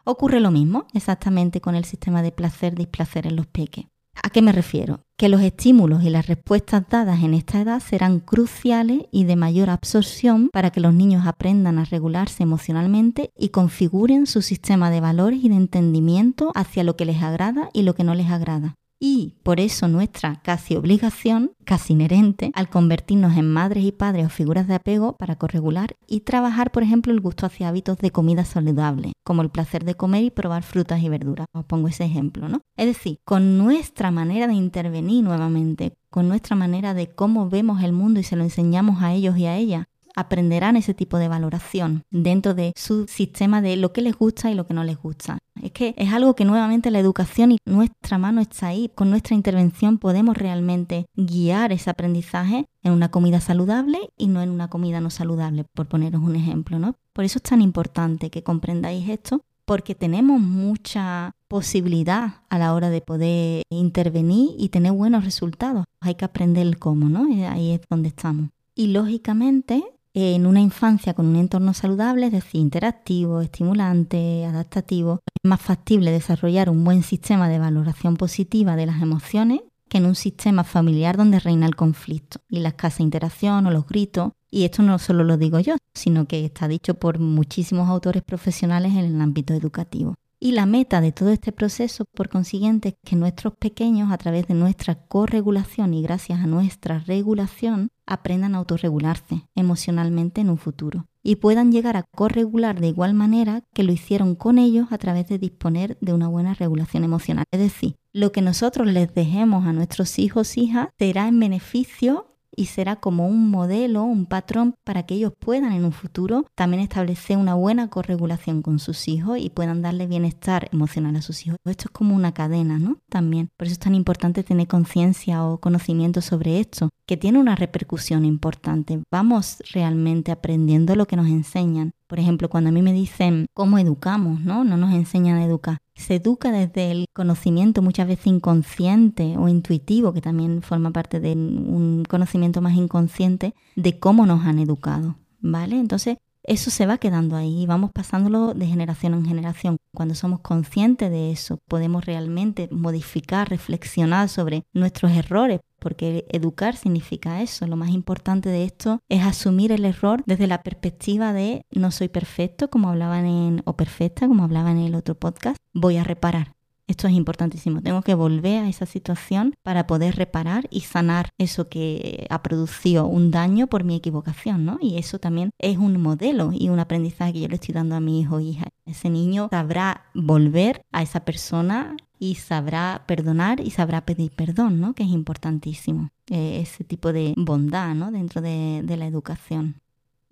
Ocurre lo mismo exactamente con el sistema de placer-displacer en los peques. ¿A qué me refiero? Que los estímulos y las respuestas dadas en esta edad serán cruciales y de mayor absorción para que los niños aprendan a regularse emocionalmente y configuren su sistema de valores y de entendimiento hacia lo que les agrada y lo que no les agrada y por eso nuestra casi obligación, casi inherente, al convertirnos en madres y padres o figuras de apego para corregular y trabajar, por ejemplo, el gusto hacia hábitos de comida saludable, como el placer de comer y probar frutas y verduras. Os pongo ese ejemplo, ¿no? Es decir, con nuestra manera de intervenir nuevamente, con nuestra manera de cómo vemos el mundo y se lo enseñamos a ellos y a ellas, aprenderán ese tipo de valoración dentro de su sistema de lo que les gusta y lo que no les gusta. Es que es algo que nuevamente la educación y nuestra mano está ahí. Con nuestra intervención podemos realmente guiar ese aprendizaje en una comida saludable y no en una comida no saludable, por poneros un ejemplo, ¿no? Por eso es tan importante que comprendáis esto, porque tenemos mucha posibilidad a la hora de poder intervenir y tener buenos resultados. Hay que aprender el cómo, ¿no? Ahí es donde estamos. Y lógicamente en una infancia con un entorno saludable, es decir, interactivo, estimulante, adaptativo, es más factible desarrollar un buen sistema de valoración positiva de las emociones que en un sistema familiar donde reina el conflicto y la escasa interacción o los gritos. Y esto no solo lo digo yo, sino que está dicho por muchísimos autores profesionales en el ámbito educativo. Y la meta de todo este proceso, por consiguiente, es que nuestros pequeños, a través de nuestra corregulación y gracias a nuestra regulación, aprendan a autorregularse emocionalmente en un futuro y puedan llegar a corregular de igual manera que lo hicieron con ellos a través de disponer de una buena regulación emocional. Es decir, lo que nosotros les dejemos a nuestros hijos, hijas, será en beneficio y será como un modelo, un patrón para que ellos puedan en un futuro también establecer una buena corregulación con sus hijos y puedan darle bienestar emocional a sus hijos. Esto es como una cadena, ¿no? También. Por eso es tan importante tener conciencia o conocimiento sobre esto, que tiene una repercusión importante. Vamos realmente aprendiendo lo que nos enseñan. Por ejemplo, cuando a mí me dicen cómo educamos, ¿no? No nos enseñan a educar se educa desde el conocimiento muchas veces inconsciente o intuitivo, que también forma parte de un conocimiento más inconsciente de cómo nos han educado, ¿vale? Entonces, eso se va quedando ahí y vamos pasándolo de generación en generación. Cuando somos conscientes de eso, podemos realmente modificar, reflexionar sobre nuestros errores, porque educar significa eso. Lo más importante de esto es asumir el error desde la perspectiva de no soy perfecto, como hablaban en, o perfecta, como hablaban en el otro podcast, voy a reparar. Esto es importantísimo. Tengo que volver a esa situación para poder reparar y sanar eso que ha producido un daño por mi equivocación, ¿no? Y eso también es un modelo y un aprendizaje que yo le estoy dando a mi hijo o hija. Ese niño sabrá volver a esa persona y sabrá perdonar y sabrá pedir perdón, ¿no? Que es importantísimo. Eh, ese tipo de bondad, ¿no? Dentro de la educación.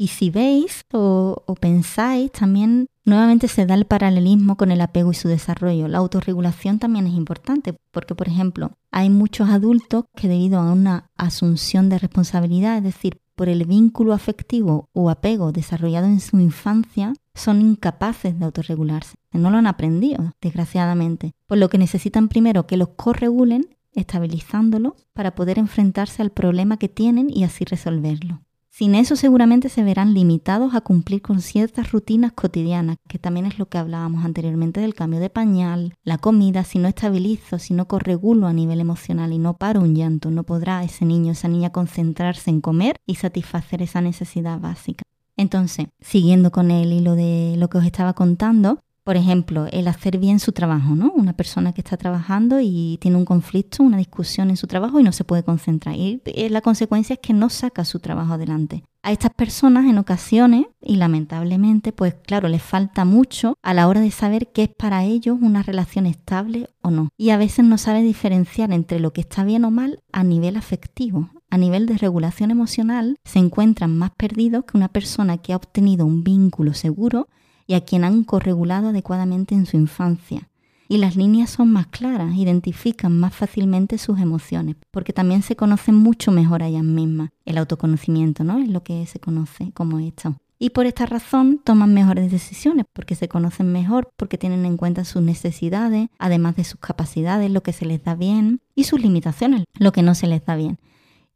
Y si veis o, pensáis, también nuevamente se da el paralelismo con el apego y su desarrollo. La autorregulación también es importante porque, por ejemplo, hay muchos adultos que debido a una asunción de responsabilidad, es decir, por el vínculo afectivo o apego desarrollado en su infancia, son incapaces de autorregularse, no lo han aprendido, desgraciadamente. Por lo que necesitan primero que los corregulen, estabilizándolo, para poder enfrentarse al problema que tienen y así resolverlo. Sin eso seguramente se verán limitados a cumplir con ciertas rutinas cotidianas, que también es lo que hablábamos anteriormente del cambio de pañal, la comida, si no estabilizo, si no corregulo a nivel emocional y no paro un llanto, no podrá ese niño, esa niña concentrarse en comer y satisfacer esa necesidad básica. Entonces, siguiendo con el hilo de lo que os estaba contando, por ejemplo, el hacer bien su trabajo, ¿no? Una persona que está trabajando y tiene un conflicto, una discusión en su trabajo y no se puede concentrar. Y la consecuencia es que no saca su trabajo adelante. A estas personas en ocasiones, y lamentablemente, pues claro, les falta mucho a la hora de saber qué es para ellos una relación estable o no. Y a veces no sabe diferenciar entre lo que está bien o mal a nivel afectivo. A nivel de regulación emocional, se encuentran más perdidos que una persona que ha obtenido un vínculo seguro y a quien han corregulado adecuadamente en su infancia. Y las líneas son más claras, identifican más fácilmente sus emociones, porque también se conocen mucho mejor a ellas mismas. El autoconocimiento, ¿no? Es lo que se conoce como esto. Y por esta razón toman mejores decisiones, porque se conocen mejor, porque tienen en cuenta sus necesidades, además de sus capacidades, lo que se les da bien, y sus limitaciones, lo que no se les da bien.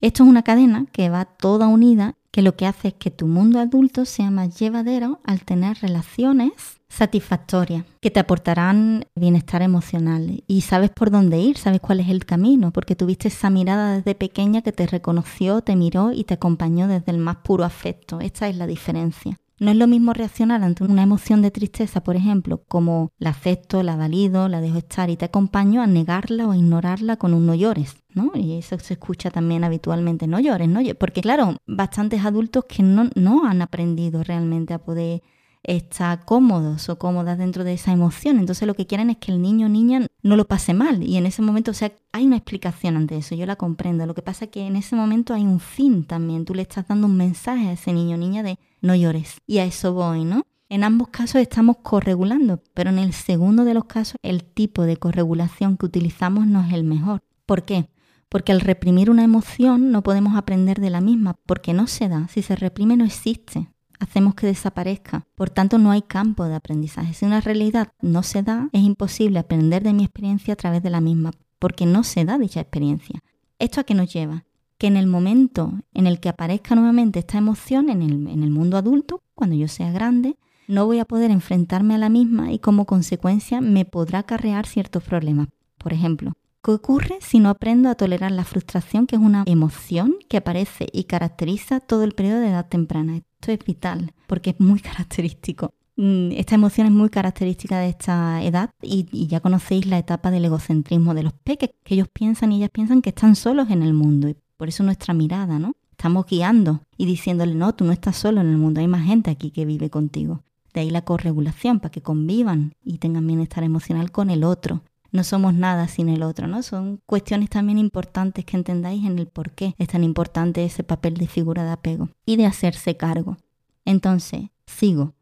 Esto es una cadena que va toda unida que lo que hace es que tu mundo adulto sea más llevadero al tener relaciones satisfactorias que te aportarán bienestar emocional y sabes por dónde ir, sabes cuál es el camino, porque tuviste esa mirada desde pequeña que te reconoció, te miró y te acompañó desde el más puro afecto. Esta es la diferencia. No es lo mismo reaccionar ante una emoción de tristeza, por ejemplo, como la acepto, la valido, la dejo estar y te acompaño a negarla o ignorarla con un no llores, ¿no? Y eso se escucha también habitualmente, no llores, no porque claro, bastantes adultos que no, no han aprendido realmente a poder está cómodos o cómodas dentro de esa emoción. Entonces lo que quieren es que el niño o niña no lo pase mal. Y en ese momento, o sea, hay una explicación ante eso, yo la comprendo. Lo que pasa es que en ese momento hay un fin también. Tú le estás dando un mensaje a ese niño o niña de no llores. Y a eso voy, ¿no? En ambos casos estamos corregulando, pero en el segundo de los casos el tipo de corregulación que utilizamos no es el mejor. ¿Por qué? Porque al reprimir una emoción no podemos aprender de la misma, porque no se da. Si se reprime no existe hacemos que desaparezca. Por tanto, no hay campo de aprendizaje. Si una realidad no se da, es imposible aprender de mi experiencia a través de la misma, porque no se da dicha experiencia. ¿Esto a qué nos lleva? Que en el momento en el que aparezca nuevamente esta emoción en el, en el mundo adulto, cuando yo sea grande, no voy a poder enfrentarme a la misma y como consecuencia me podrá acarrear ciertos problemas. Por ejemplo, ¿Qué ocurre si no aprendo a tolerar la frustración, que es una emoción que aparece y caracteriza todo el periodo de edad temprana? Esto es vital porque es muy [LAUGHS] característico. Mm, esta emoción es muy característica de esta edad y, ya conocéis la etapa del egocentrismo de los peques, que ellos piensan y ellas piensan que están solos en el mundo y por eso nuestra mirada, ¿no? Estamos guiando y diciéndole, no, tú no estás solo en el mundo, hay más gente aquí que vive contigo. De ahí la corregulación, para que convivan y tengan bienestar emocional con el otro no somos nada sin el otro, ¿no? Son cuestiones también importantes que entendáis en el por qué es tan importante ese papel de figura de apego y de hacerse cargo. Entonces, sigo.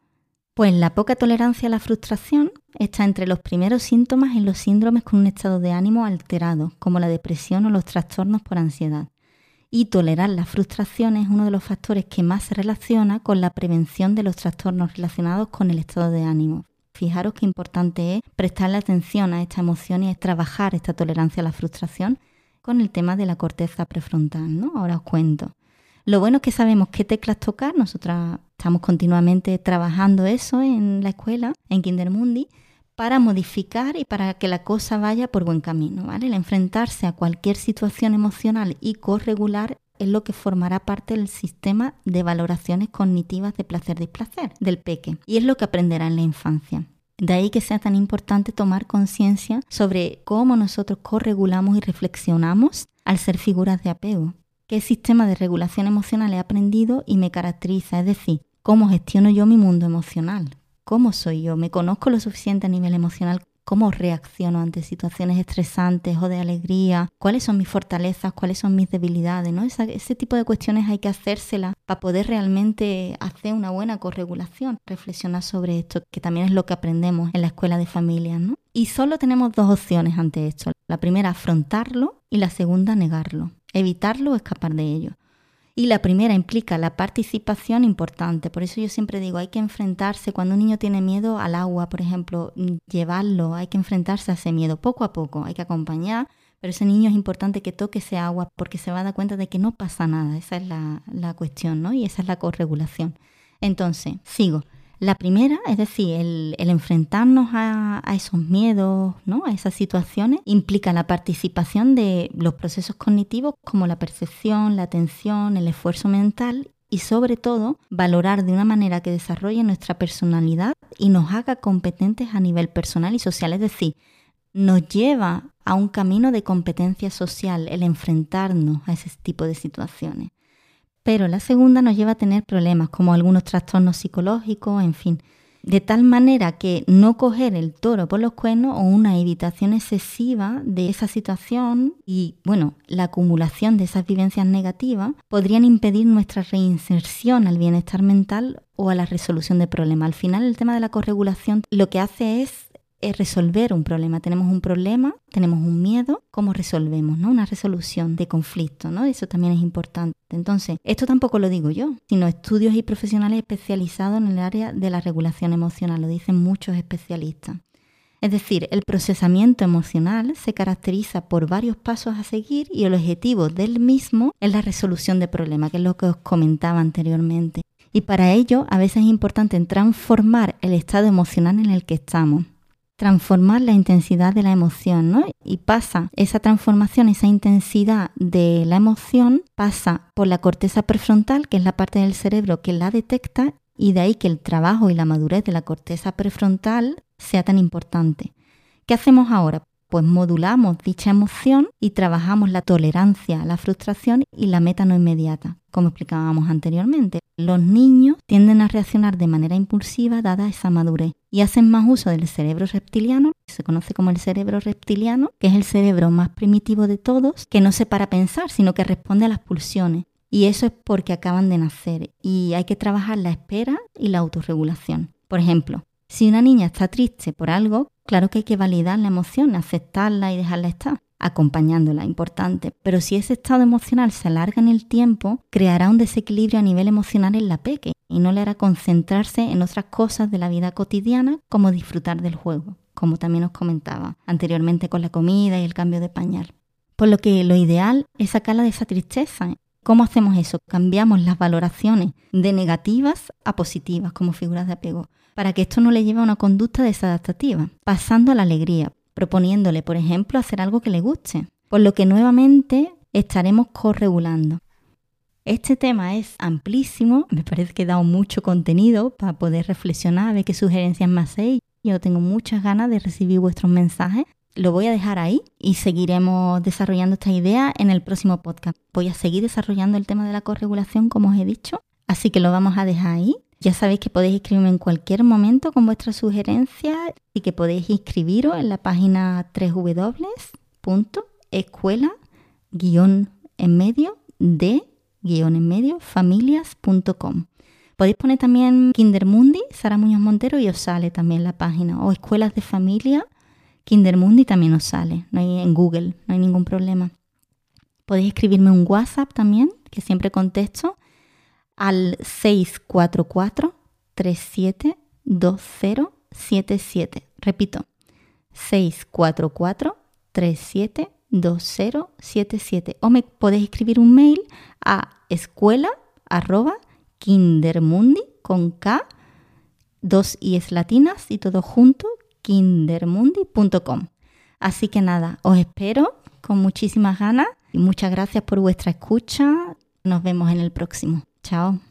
Pues la poca tolerancia a la frustración está entre los primeros síntomas en los síndromes con un estado de ánimo alterado, como la depresión o los trastornos por ansiedad. Y tolerar la frustración es uno de los factores que más se relaciona con la prevención de los trastornos relacionados con el estado de ánimo, Fijaros qué importante es prestarle atención a esta emoción y trabajar esta tolerancia a la frustración con el tema de la corteza prefrontal, ¿no? Ahora os cuento. Lo bueno es que sabemos qué teclas tocar, nosotras estamos continuamente trabajando eso en la escuela, en Kindermundi, para modificar y para que la cosa vaya por buen camino, ¿vale? El enfrentarse a cualquier situación emocional y corregular es lo que formará parte del sistema de valoraciones cognitivas de placer-displacer del peque y es lo que aprenderá en la infancia. De ahí que sea tan importante tomar conciencia sobre cómo nosotros corregulamos y reflexionamos al ser figuras de apego. ¿Qué sistema de regulación emocional he aprendido y me caracteriza? Es decir, ¿cómo gestiono yo mi mundo emocional? ¿Cómo soy yo? ¿Me conozco lo suficiente a nivel emocional cómo reacciono ante situaciones estresantes o de alegría, cuáles son mis fortalezas, cuáles son mis debilidades, ¿no? ese tipo de cuestiones hay que hacérselas para poder realmente hacer una buena corregulación, reflexionar sobre esto, que también es lo que aprendemos en la escuela de familias, ¿no? Y solo tenemos dos opciones ante esto. La primera, afrontarlo y la segunda, negarlo, evitarlo o escapar de ello. Y la primera implica la participación importante. Por eso yo siempre digo, hay que enfrentarse, cuando un niño tiene miedo al agua, por ejemplo, mm, llevarlo, hay que enfrentarse a ese miedo poco a poco, hay que acompañar, pero ese niño es importante que toque ese agua porque se va a dar cuenta de que no pasa nada. Esa es la, la cuestión, ¿no? Y esa es la corregulación. Entonces, sigo. La primera, es decir, el, enfrentarnos a, esos miedos, ¿no? a esas situaciones, implica la participación de los procesos cognitivos como la percepción, la atención, el esfuerzo mental y sobre todo valorar de una manera que desarrolle nuestra personalidad y nos haga competentes a nivel personal y social, es decir, nos lleva a un camino de competencia social el enfrentarnos a ese tipo de situaciones pero la segunda nos lleva a tener problemas como algunos trastornos psicológicos, en fin. De tal manera que no coger el toro por los cuernos o una evitación excesiva de esa situación y, bueno, la acumulación de esas vivencias negativas podrían impedir nuestra reinserción al bienestar mental o a la resolución de problemas. Al final, el tema de la corregulación lo que hace es es resolver un problema. Tenemos un problema, tenemos un miedo, ¿cómo resolvemos? ¿no? Una resolución de conflicto, ¿no? Eso también es importante. Entonces, esto tampoco lo digo yo, sino estudios y profesionales especializados en el área de la regulación emocional, lo dicen muchos especialistas. Es decir, el procesamiento emocional se caracteriza por varios pasos a seguir y el objetivo del mismo es la resolución de problemas, que es lo que os comentaba anteriormente. Y para ello, a veces es importante transformar el estado emocional en el que estamos transformar la intensidad de la emoción, ¿no? Y pasa esa transformación, esa intensidad de la emoción, pasa por la corteza prefrontal, que es la parte del cerebro que la detecta, y de ahí que el trabajo y la madurez de la corteza prefrontal sea tan importante. ¿Qué hacemos ahora? Pues modulamos dicha emoción y trabajamos la tolerancia la frustración y la meta no inmediata, como explicábamos anteriormente. Los niños tienden a reaccionar de manera impulsiva dada esa madurez y hacen más uso del cerebro reptiliano, que se conoce como el cerebro reptiliano, que es el cerebro más primitivo de todos, que no se para pensar, sino que responde a las pulsiones. Y eso es porque acaban de nacer y hay que trabajar la espera y la autorregulación. Por ejemplo, si una niña está triste por algo, claro que hay que validar la emoción, aceptarla y dejarla estar acompañándola, importante. Pero si ese estado emocional se alarga en el tiempo, creará un desequilibrio a nivel emocional en la peque y no le hará concentrarse en otras cosas de la vida cotidiana como disfrutar del juego, como también os comentaba anteriormente con la comida y el cambio de pañal. Por lo que lo ideal es sacarla de esa tristeza. ¿Cómo hacemos eso? Cambiamos las valoraciones de negativas a positivas como figuras de apego, para que esto no le lleve a una conducta desadaptativa, pasando a la alegría, proponiéndole, por ejemplo, hacer algo que le guste, por lo que nuevamente estaremos corregulando. Este tema es amplísimo, me parece que he dado mucho contenido para poder reflexionar, ver qué sugerencias me hacéis. Yo tengo muchas ganas de recibir vuestros mensajes. Lo voy a dejar ahí y seguiremos desarrollando esta idea en el próximo podcast. Voy a seguir desarrollando el tema de la corregulación, como os he dicho, así que lo vamos a dejar ahí ya sabéis que podéis escribirme en cualquier momento con vuestras sugerencias y que podéis inscribiros en la página www.escuela en medio de en medio familias.com. Podéis poner también Kindermundi, Sara Muñoz Montero, y os sale también la página. O Escuelas de Familia, Kindermundi también os sale. No hay en Google, no hay ningún problema. Podéis escribirme un WhatsApp también, que siempre contesto, al 644 372077. Repito, 644 372077. O me podéis escribir un mail a escuela arroba kindermundi con K, dos es latinas y todo junto, kindermundi.com. Así que nada, os espero con muchísimas ganas y muchas gracias por vuestra escucha. Nos vemos en el próximo. Chao.